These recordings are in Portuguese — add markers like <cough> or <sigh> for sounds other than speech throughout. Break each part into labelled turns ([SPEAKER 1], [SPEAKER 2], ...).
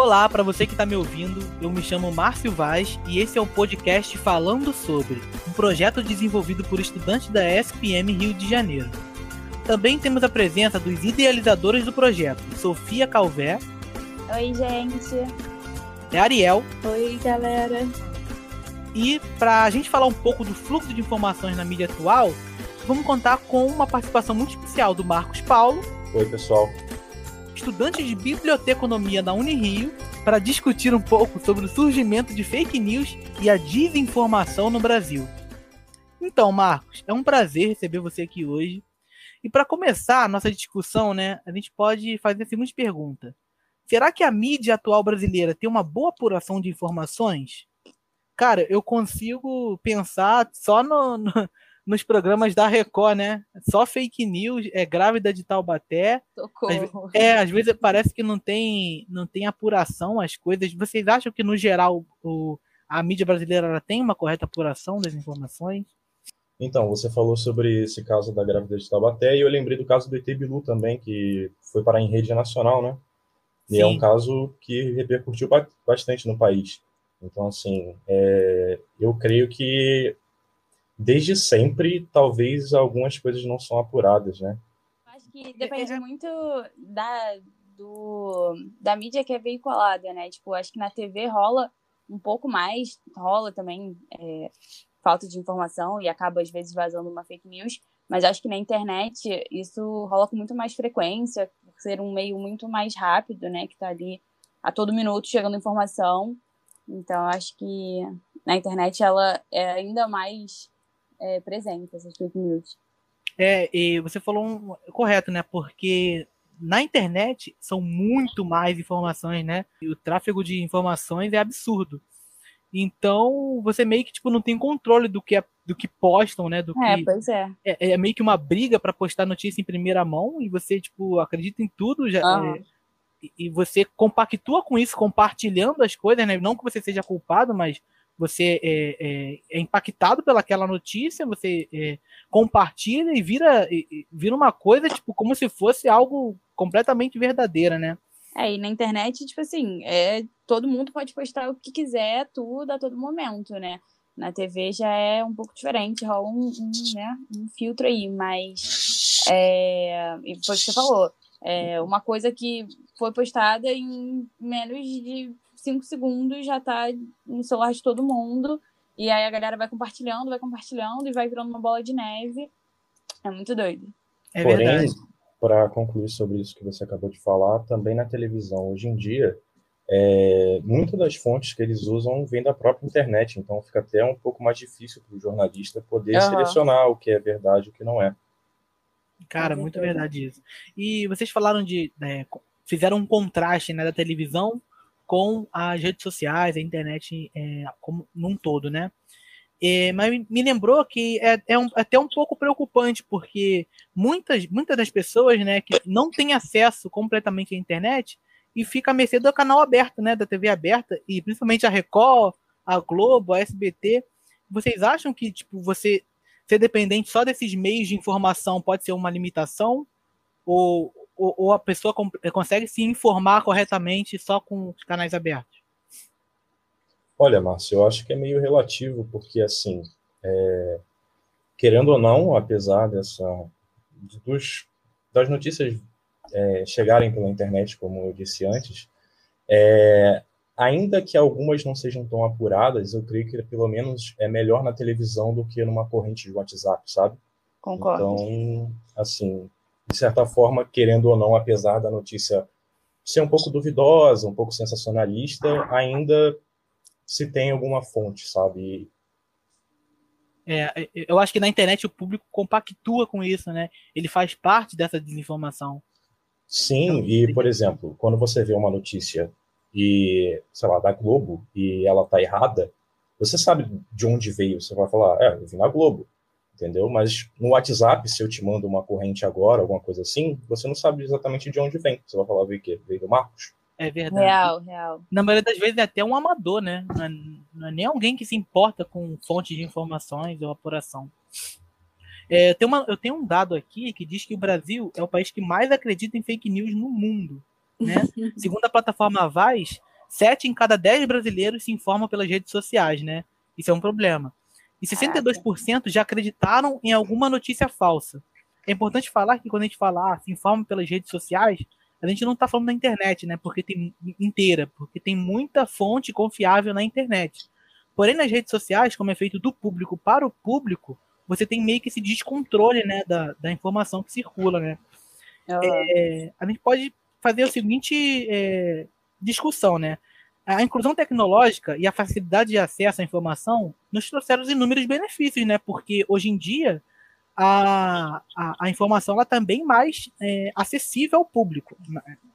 [SPEAKER 1] Olá, para você que está me ouvindo, eu me chamo Márcio Vaz e esse é o podcast Falando Sobre, um projeto desenvolvido por estudantes da SPM Rio de Janeiro. Também temos a presença dos idealizadores do projeto, Sofia Calvé.
[SPEAKER 2] Oi, gente.
[SPEAKER 1] É Ariel.
[SPEAKER 3] Oi, galera.
[SPEAKER 1] E para a gente falar um pouco do fluxo de informações na mídia atual, vamos contar com uma participação muito especial do Marcos Paulo.
[SPEAKER 4] Oi, pessoal.
[SPEAKER 1] Estudante de biblioteconomia da Unirio, para discutir um pouco sobre o surgimento de fake news e a desinformação no Brasil. Então, Marcos, é um prazer receber você aqui hoje. E para começar a nossa discussão, né, a gente pode fazer a seguinte pergunta: Será que a mídia atual brasileira tem uma boa apuração de informações? Cara, eu consigo pensar só no, no, nos programas da Record, né? Só fake news, é grávida de Taubaté.
[SPEAKER 2] Socorro.
[SPEAKER 1] Às, é, às vezes parece que não tem, não tem apuração as coisas. Vocês acham que, no geral, o, a mídia brasileira tem uma correta apuração das informações?
[SPEAKER 4] Então, você falou sobre esse caso da grávida de Taubaté e eu lembrei do caso do ET Bilu também, que foi parar em rede nacional, né? E Sim. é um caso que repercutiu bastante no país. Então, assim, é, eu creio que desde sempre, talvez algumas coisas não são apuradas, né?
[SPEAKER 2] Acho que depende muito da, do, da mídia que é veiculada, né? Tipo, acho que na TV rola um pouco mais, rola também é, falta de informação e acaba às vezes vazando uma fake news, mas acho que na internet isso rola com muito mais frequência, por ser um meio muito mais rápido, né? Que tá ali a todo minuto chegando informação. Então, acho que na internet ela é ainda mais é, presente, essas fake news.
[SPEAKER 1] É, e você falou um, correto, né? Porque na internet são muito mais informações, né? E o tráfego de informações é absurdo. Então, você meio que tipo, não tem controle do que, é, do que postam, né? Do
[SPEAKER 2] é,
[SPEAKER 1] que,
[SPEAKER 2] pois é.
[SPEAKER 1] é. é. meio que uma briga para postar notícia em primeira mão e você, tipo, acredita em tudo. Já,
[SPEAKER 2] uhum.
[SPEAKER 1] é, e você compactua com isso, compartilhando as coisas, né? Não que você seja culpado, mas você é, é, é impactado pelaquela notícia, você é, compartilha e vira, e, vira uma coisa, tipo, como se fosse algo completamente verdadeira, né?
[SPEAKER 2] É, e na internet, tipo assim, é, todo mundo pode postar o que quiser, tudo, a todo momento, né? Na TV já é um pouco diferente, rola um, um, né, um filtro aí, mas é, e foi o que você falou, é uma coisa que foi postada em menos de cinco segundos já tá no celular de todo mundo. E aí a galera vai compartilhando, vai compartilhando e vai virando uma bola de neve. É muito doido.
[SPEAKER 1] É
[SPEAKER 4] Porém, para concluir sobre isso que você acabou de falar, também na televisão, hoje em dia, é, muitas das fontes que eles usam vêm da própria internet, então fica até um pouco mais difícil para o jornalista poder uhum. selecionar o que é verdade e o que não é.
[SPEAKER 1] Cara, muito verdade isso. E vocês falaram de. Né, fizeram um contraste né, da televisão com as redes sociais, a internet é, como num todo, né? É, mas me lembrou que é, é, um, até um pouco preocupante, porque muitas, muitas das pessoas né, que não têm acesso completamente à internet e fica a mercê do canal aberto, né, da TV aberta, e principalmente a Record, a Globo, a SBT. Vocês acham que tipo, você ser dependente só desses meios de informação pode ser uma limitação? Ou, ou, ou a pessoa eh, consegue se informar corretamente só com os canais abertos?
[SPEAKER 4] Olha, Márcio, eu acho que é meio relativo, porque, assim, é, querendo ou não, apesar dessa dos, das notícias é, chegarem pela internet, como eu disse antes, é, ainda que algumas não sejam tão apuradas, eu creio que pelo menos é melhor na televisão do que numa corrente de WhatsApp, sabe?
[SPEAKER 2] Concordo.
[SPEAKER 4] Então, assim, de certa forma, querendo ou não, apesar da notícia ser um pouco duvidosa, um pouco sensacionalista, ainda se tem alguma fonte, sabe?
[SPEAKER 1] É, eu acho que na internet o público compactua com isso, né? Ele faz parte dessa desinformação.
[SPEAKER 4] Sim, então, e por exemplo, quando você vê uma notícia e, sei lá, da Globo e ela tá errada, você sabe de onde veio, você vai falar, é, eu vi na Globo entendeu? Mas no WhatsApp, se eu te mando uma corrente agora, alguma coisa assim, você não sabe exatamente de onde vem. Você vai falar, veio o quê? Veio do Marcos?
[SPEAKER 1] É verdade.
[SPEAKER 2] Real, real.
[SPEAKER 1] Na maioria das vezes é até um amador, né? Não é, não é nem alguém que se importa com fontes de informações ou apuração. É, eu, tenho uma, eu tenho um dado aqui que diz que o Brasil é o país que mais acredita em fake news no mundo. Né? <laughs> Segundo a plataforma Vaz, Sete em cada dez brasileiros se informam pelas redes sociais, né? Isso é um problema. E 62% já acreditaram em alguma notícia falsa. É importante falar que quando a gente fala, ah, se informa pelas redes sociais, a gente não está falando da internet, né? Porque tem inteira, porque tem muita fonte confiável na internet. Porém, nas redes sociais, como é feito do público para o público, você tem meio que esse descontrole, né, da, da informação que circula, né? Uhum. É, a gente pode fazer o seguinte é, discussão, né? A inclusão tecnológica e a facilidade de acesso à informação nos trouxeram inúmeros benefícios, né? Porque hoje em dia a, a, a informação ela também tá mais é, acessível ao público,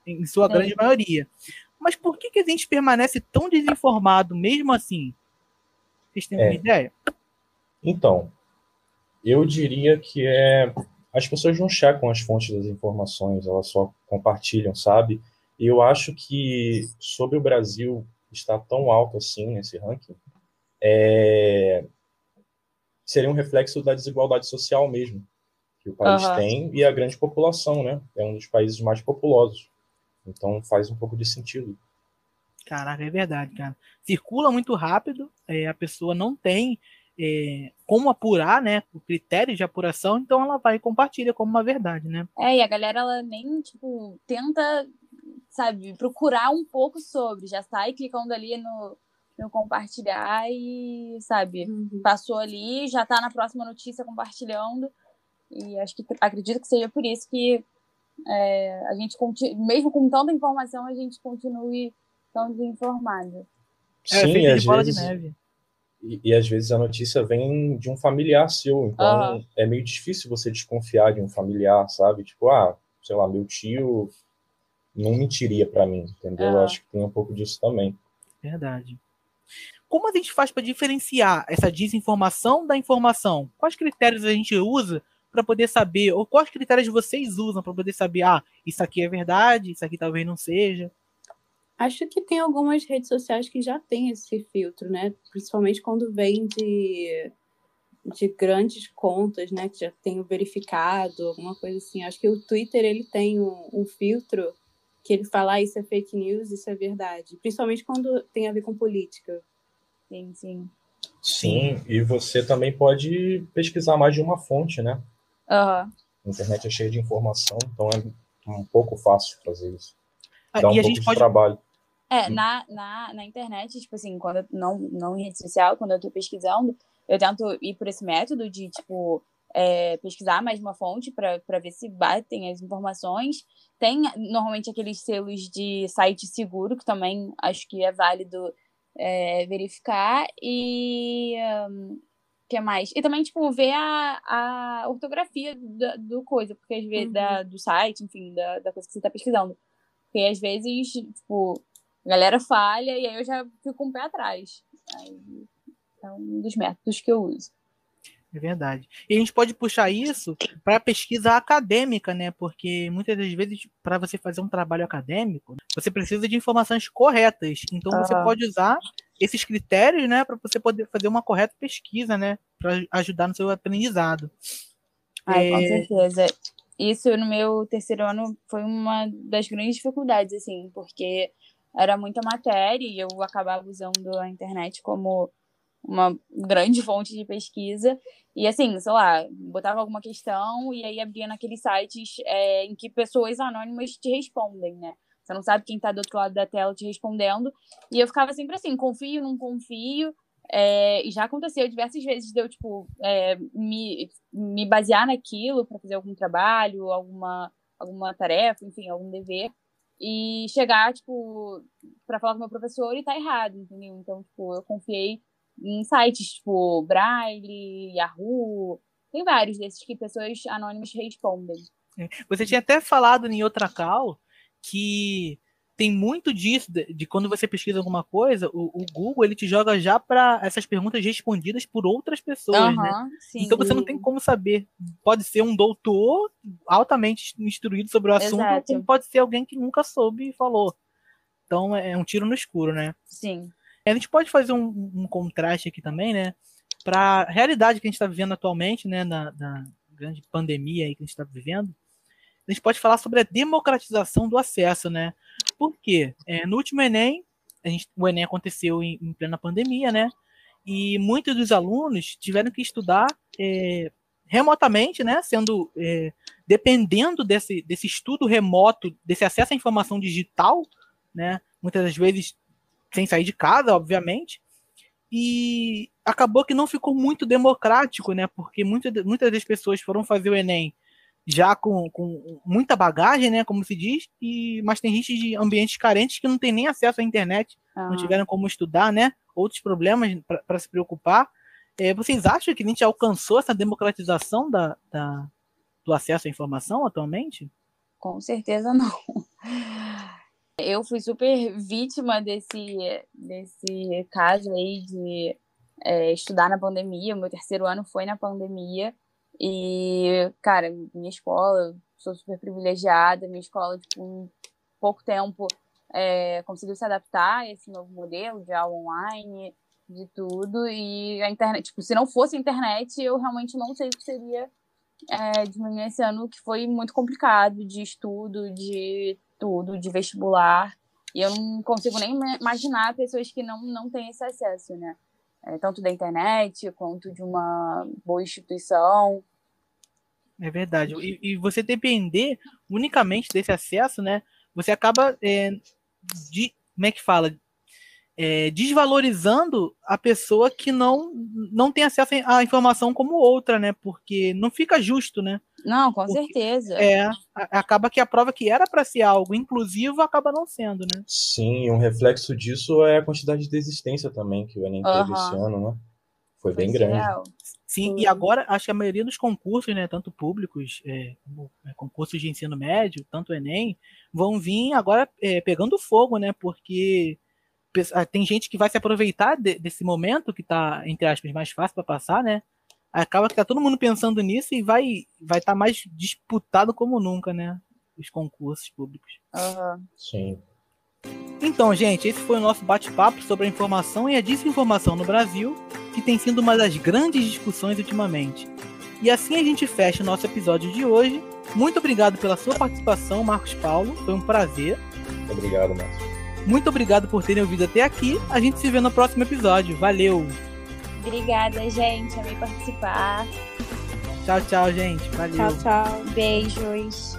[SPEAKER 1] em sua grande maioria. Mas por que, que a gente permanece tão desinformado mesmo assim? Vocês têm é. uma ideia?
[SPEAKER 4] Então, eu diria que é as pessoas não checam as fontes das informações, elas só compartilham, sabe? E eu acho que sobre o Brasil estar tão alto assim nesse ranking, é, seria um reflexo da desigualdade social mesmo que o país uhum. tem e a grande população, né? É um dos países mais populosos. Então faz um pouco de sentido.
[SPEAKER 1] Caraca, é verdade, cara. Circula muito rápido, é, a pessoa não tem é, como apurar, né? O critério de apuração, então ela vai e compartilha como uma verdade, né?
[SPEAKER 2] É, e a galera ela nem, tipo, tenta, sabe, procurar um pouco sobre, já sai clicando ali no, no compartilhar e, sabe, uhum. passou ali, já tá na próxima notícia compartilhando. E acho que acredito que seja por isso que é, a gente, mesmo com tanta informação, a gente continue tão desinformado.
[SPEAKER 4] É, Sim, às vezes, de neve. E, e, às vezes a notícia vem de um familiar seu, então uhum. é meio difícil você desconfiar de um familiar, sabe? Tipo, ah, sei lá, meu tio não mentiria para mim, entendeu? Eu acho que tem um pouco disso também.
[SPEAKER 1] Verdade. Como a gente faz para diferenciar essa desinformação da informação? Quais critérios a gente usa para poder saber, ou quais critérios vocês usam para poder saber, ah, isso aqui é verdade, isso aqui talvez não seja?
[SPEAKER 3] Acho que tem algumas redes sociais que já têm esse filtro, né? Principalmente quando vem de, de grandes contas, né? Que já tenho verificado, alguma coisa assim. Acho que o Twitter ele tem um, um filtro que ele fala ah, isso é fake news, isso é verdade. Principalmente quando tem a ver com política.
[SPEAKER 2] Sim, sim.
[SPEAKER 4] Sim, e você também pode pesquisar mais de uma fonte, né?
[SPEAKER 2] Uhum.
[SPEAKER 4] A internet é cheia de informação, então é um pouco fácil fazer isso.
[SPEAKER 1] Ah, Dá um pouco de pode... trabalho.
[SPEAKER 2] É, hum. na, na, na internet, tipo assim, quando eu, não, não em rede social, quando eu tô pesquisando, eu tento ir por esse método de, tipo, é, pesquisar mais uma fonte para ver se batem as informações. Tem normalmente aqueles selos de site seguro, que também acho que é válido é, verificar. E. Um, que mais? E também, tipo, ver a, a ortografia do, do coisa, porque às vezes, uhum. da, do site, enfim, da, da coisa que você está pesquisando. Porque às vezes, tipo, a galera falha e aí eu já fico com um pé atrás. Aí, é um dos métodos que eu uso.
[SPEAKER 1] É verdade. E a gente pode puxar isso para pesquisa acadêmica, né? Porque muitas das vezes, para você fazer um trabalho acadêmico, você precisa de informações corretas. Então, você pode usar esses critérios, né, para você poder fazer uma correta pesquisa, né, para ajudar no seu aprendizado.
[SPEAKER 2] Ai, é... com certeza. Isso no meu terceiro ano foi uma das grandes dificuldades, assim, porque era muita matéria e eu acabava usando a internet como uma grande fonte de pesquisa. E assim, sei lá, botava alguma questão e aí abria naqueles sites é, em que pessoas anônimas te respondem, né? Você não sabe quem está do outro lado da tela te respondendo. E eu ficava sempre assim, confio, não confio. É, e já aconteceu diversas vezes de eu, tipo, é, me, me basear naquilo para fazer algum trabalho, alguma, alguma tarefa, enfim, algum dever e chegar, tipo, para falar com meu professor e tá errado, entendeu? Então, tipo, eu confiei em sites, tipo, Braille, Yahoo, tem vários desses que pessoas anônimas respondem.
[SPEAKER 1] É. Você tinha até falado em outra call que tem muito disso, de, quando você pesquisa alguma coisa, o, o Google ele te joga já para essas perguntas respondidas por outras pessoas, uhum, né? Sim, então você não tem como saber. Pode ser um doutor altamente instruído sobre o assunto, Exato. como pode ser alguém que nunca soube e falou. Então é, é um tiro no escuro, né?
[SPEAKER 2] Sim.
[SPEAKER 1] A gente pode fazer um, um contraste aqui também, né? Para a realidade que a gente está vivendo atualmente, né? Na, na grande pandemia aí que a gente está vivendo a gente pode falar sobre a democratização do acesso, né? Porque é, no último Enem, gente, o Enem aconteceu em, em, plena pandemia, né? E muitos dos alunos tiveram que estudar é, remotamente, né? Sendo é, dependendo desse, desse estudo remoto, desse acesso à informação digital, né? Muitas das vezes sem sair de casa, obviamente. E acabou que não ficou muito democrático, né? Porque muitas, muitas das pessoas foram fazer o Enem já com, com muita bagagem, né, como se diz, e mas tem gente de ambientes carentes que não tem nem acesso à internet, uhum. não tiveram como estudar, né, outros problemas para se preocupar. É, vocês acham que a gente alcançou essa democratização da, da, do acesso à informação atualmente?
[SPEAKER 2] Com certeza não. Eu fui super vítima desse, desse caso aí de é, estudar na pandemia. O meu terceiro ano foi na pandemia. E, cara, minha escola, sou super privilegiada, minha escola, tipo, em pouco tempo é, conseguiu se adaptar a esse novo modelo de aula online, de tudo, e a internet, tipo, se não fosse a internet, eu realmente não sei o que seria é, de esse ano, que foi muito complicado, de estudo, de tudo, de vestibular, e eu não consigo nem imaginar pessoas que não, não têm esse acesso, né? é, tanto da internet quanto de uma boa instituição.
[SPEAKER 1] É verdade. E, e você depender unicamente desse acesso, né? Você acaba é, de, como é que fala? É, desvalorizando a pessoa que não não tem acesso à informação como outra, né? Porque não fica justo, né?
[SPEAKER 2] Não, com Porque, certeza.
[SPEAKER 1] É, acaba que a prova que era para ser algo inclusivo acaba não sendo, né?
[SPEAKER 4] Sim, um reflexo disso é a quantidade de desistência também que o Enem teve uhum. esse ano, né? Foi bem grande.
[SPEAKER 1] Sim, e agora acho que a maioria dos concursos, né, tanto públicos, é, como é, concursos de ensino médio, tanto o Enem, vão vir agora é, pegando fogo, né? Porque tem gente que vai se aproveitar de, desse momento que está, entre aspas, mais fácil para passar, né? Acaba que tá todo mundo pensando nisso e vai vai estar tá mais disputado como nunca, né? Os concursos públicos.
[SPEAKER 2] Uhum.
[SPEAKER 4] Sim.
[SPEAKER 1] Então, gente, esse foi o nosso bate-papo sobre a informação e a desinformação no Brasil, que tem sido uma das grandes discussões ultimamente. E assim a gente fecha o nosso episódio de hoje. Muito obrigado pela sua participação, Marcos Paulo. Foi um prazer.
[SPEAKER 4] Obrigado, Márcio.
[SPEAKER 1] Muito obrigado por terem ouvido até aqui. A gente se vê no próximo episódio. Valeu!
[SPEAKER 2] Obrigada, gente. Amei participar.
[SPEAKER 1] Tchau, tchau, gente. Valeu.
[SPEAKER 3] Tchau, tchau.
[SPEAKER 2] Beijos.